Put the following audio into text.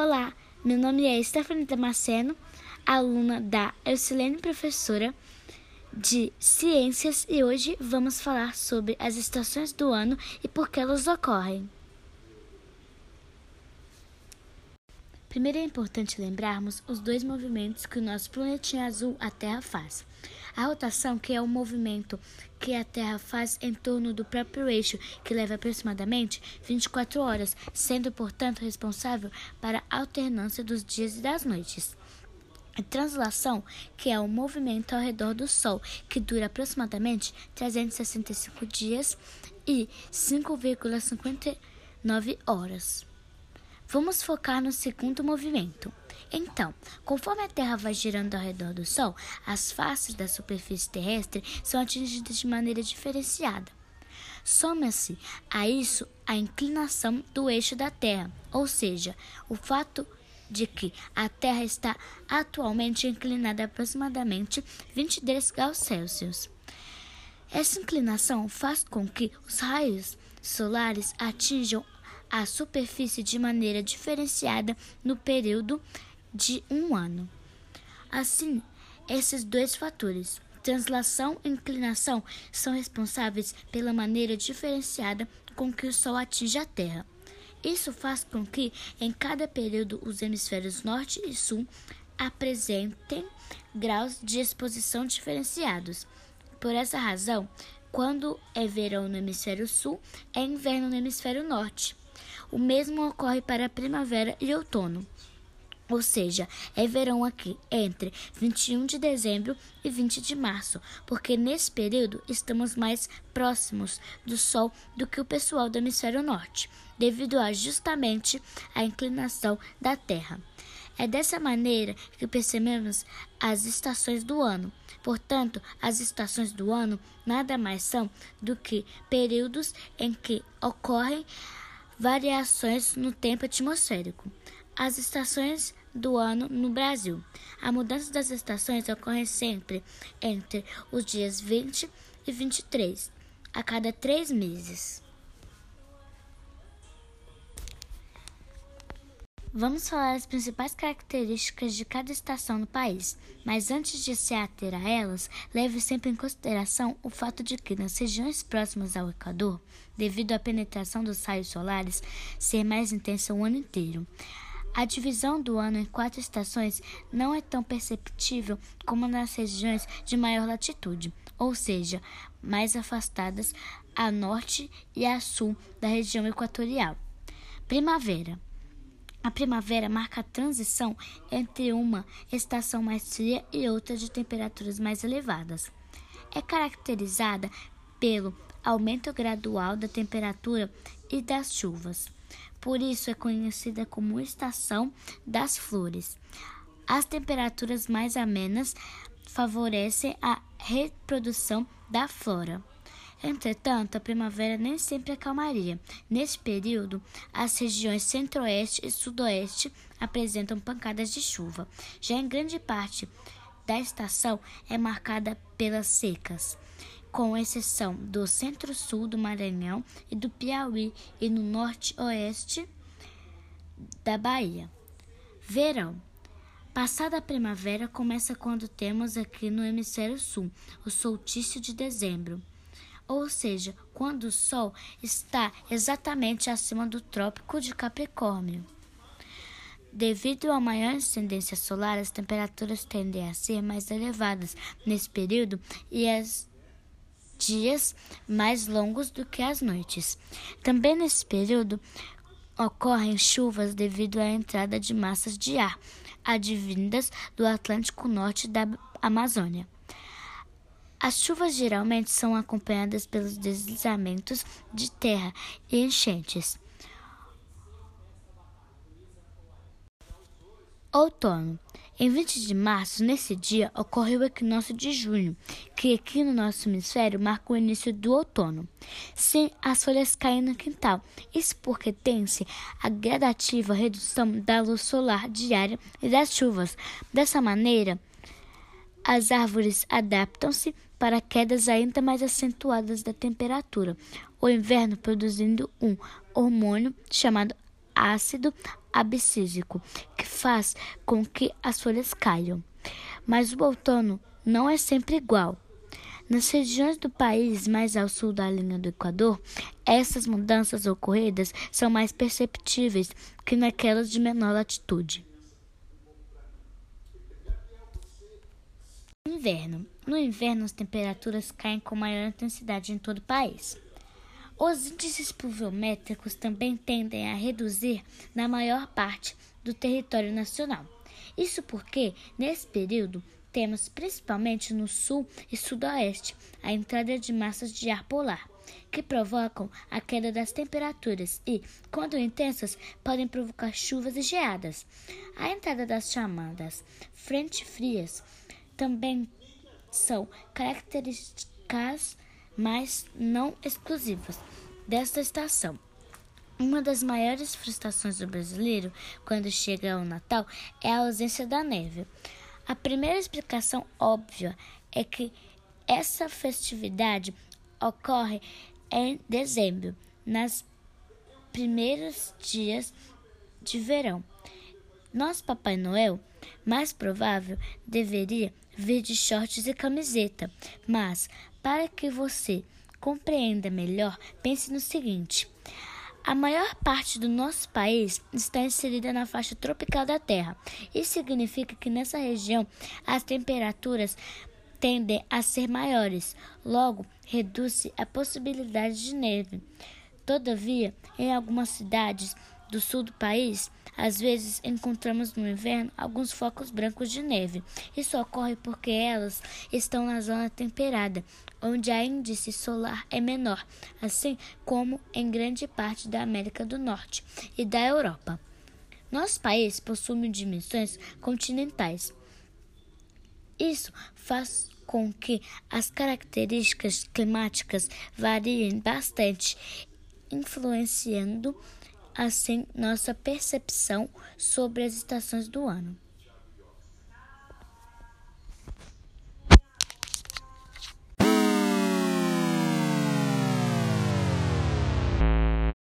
Olá, meu nome é Stephanie Damasceno, aluna da Eucilene Professora de Ciências e hoje vamos falar sobre as estações do ano e por que elas ocorrem. Primeiro é importante lembrarmos os dois movimentos que o nosso planetinha azul, a Terra, faz. A rotação, que é o movimento que a Terra faz em torno do próprio eixo, que leva aproximadamente 24 horas, sendo, portanto, responsável para a alternância dos dias e das noites. A translação, que é o movimento ao redor do Sol, que dura aproximadamente 365 dias e 5,59 horas. Vamos focar no segundo movimento. Então, conforme a Terra vai girando ao redor do Sol, as faces da superfície terrestre são atingidas de maneira diferenciada. Soma-se a isso a inclinação do eixo da Terra, ou seja, o fato de que a Terra está atualmente inclinada aproximadamente 23 graus Celsius. Essa inclinação faz com que os raios solares atinjam a superfície de maneira diferenciada no período de um ano. Assim, esses dois fatores, translação e inclinação, são responsáveis pela maneira diferenciada com que o Sol atinge a Terra. Isso faz com que, em cada período, os hemisférios norte e sul apresentem graus de exposição diferenciados. Por essa razão, quando é verão no hemisfério sul, é inverno no hemisfério norte. O mesmo ocorre para a primavera e outono. Ou seja, é verão aqui entre 21 de dezembro e 20 de março, porque nesse período estamos mais próximos do Sol do que o pessoal do hemisfério norte, devido a justamente a inclinação da Terra. É dessa maneira que percebemos as estações do ano. Portanto, as estações do ano nada mais são do que períodos em que ocorrem Variações no tempo atmosférico. As estações do ano no Brasil. A mudança das estações ocorre sempre entre os dias 20 e 23, a cada três meses. Vamos falar as principais características de cada estação no país, mas antes de se ater a elas, leve sempre em consideração o fato de que nas regiões próximas ao Equador, devido à penetração dos raios solares ser mais intensa o ano inteiro, a divisão do ano em quatro estações não é tão perceptível como nas regiões de maior latitude, ou seja, mais afastadas a norte e a sul da região equatorial. Primavera a primavera marca a transição entre uma estação mais fria e outra de temperaturas mais elevadas. É caracterizada pelo aumento gradual da temperatura e das chuvas. Por isso é conhecida como estação das flores. As temperaturas mais amenas favorecem a reprodução da flora. Entretanto, a primavera nem sempre é calmaria. Nesse período, as regiões centro-oeste e sudoeste apresentam pancadas de chuva. Já em grande parte da estação é marcada pelas secas, com exceção do centro-sul do Maranhão e do Piauí e no norte-oeste da Bahia. Verão. Passada a primavera, começa quando temos aqui no hemisfério sul o solstício de dezembro ou seja, quando o Sol está exatamente acima do Trópico de Capricórnio. Devido à maior incidência solar, as temperaturas tendem a ser mais elevadas nesse período e as dias mais longos do que as noites. Também nesse período ocorrem chuvas devido à entrada de massas de ar advindas do Atlântico Norte da Amazônia. As chuvas geralmente são acompanhadas pelos deslizamentos de terra e enchentes. Outono. Em 20 de março, nesse dia, ocorre o equinócio de junho, que aqui no nosso hemisfério marca o início do outono, sem as folhas caem no quintal. Isso porque tem-se a gradativa redução da luz solar diária e das chuvas. Dessa maneira, as árvores adaptam-se para quedas ainda mais acentuadas da temperatura, o inverno produzindo um hormônio chamado ácido abscísico, que faz com que as folhas caiam. Mas o outono não é sempre igual. Nas regiões do país mais ao sul da linha do Equador, essas mudanças ocorridas são mais perceptíveis que naquelas de menor latitude. Inverno. No inverno, as temperaturas caem com maior intensidade em todo o país. Os índices pluviométricos também tendem a reduzir na maior parte do território nacional. Isso porque, nesse período, temos principalmente no sul e sudoeste a entrada de massas de ar polar, que provocam a queda das temperaturas e, quando intensas, podem provocar chuvas e geadas. A entrada das chamadas frentes frias também são características, mas não exclusivas, desta estação. Uma das maiores frustrações do brasileiro quando chega o Natal é a ausência da neve. A primeira explicação óbvia é que essa festividade ocorre em dezembro, nas primeiros dias de verão. Nosso Papai Noel, mais provável, deveria vir de shorts e camiseta, mas para que você compreenda melhor, pense no seguinte: a maior parte do nosso país está inserida na faixa tropical da Terra. Isso significa que nessa região as temperaturas tendem a ser maiores, logo reduz-se a possibilidade de neve. Todavia, em algumas cidades do sul do país, às vezes encontramos no inverno alguns focos brancos de neve. Isso ocorre porque elas estão na zona temperada, onde a índice solar é menor, assim como em grande parte da América do Norte e da Europa. Nosso país possui dimensões continentais. Isso faz com que as características climáticas variem bastante, influenciando assim nossa percepção sobre as estações do ano.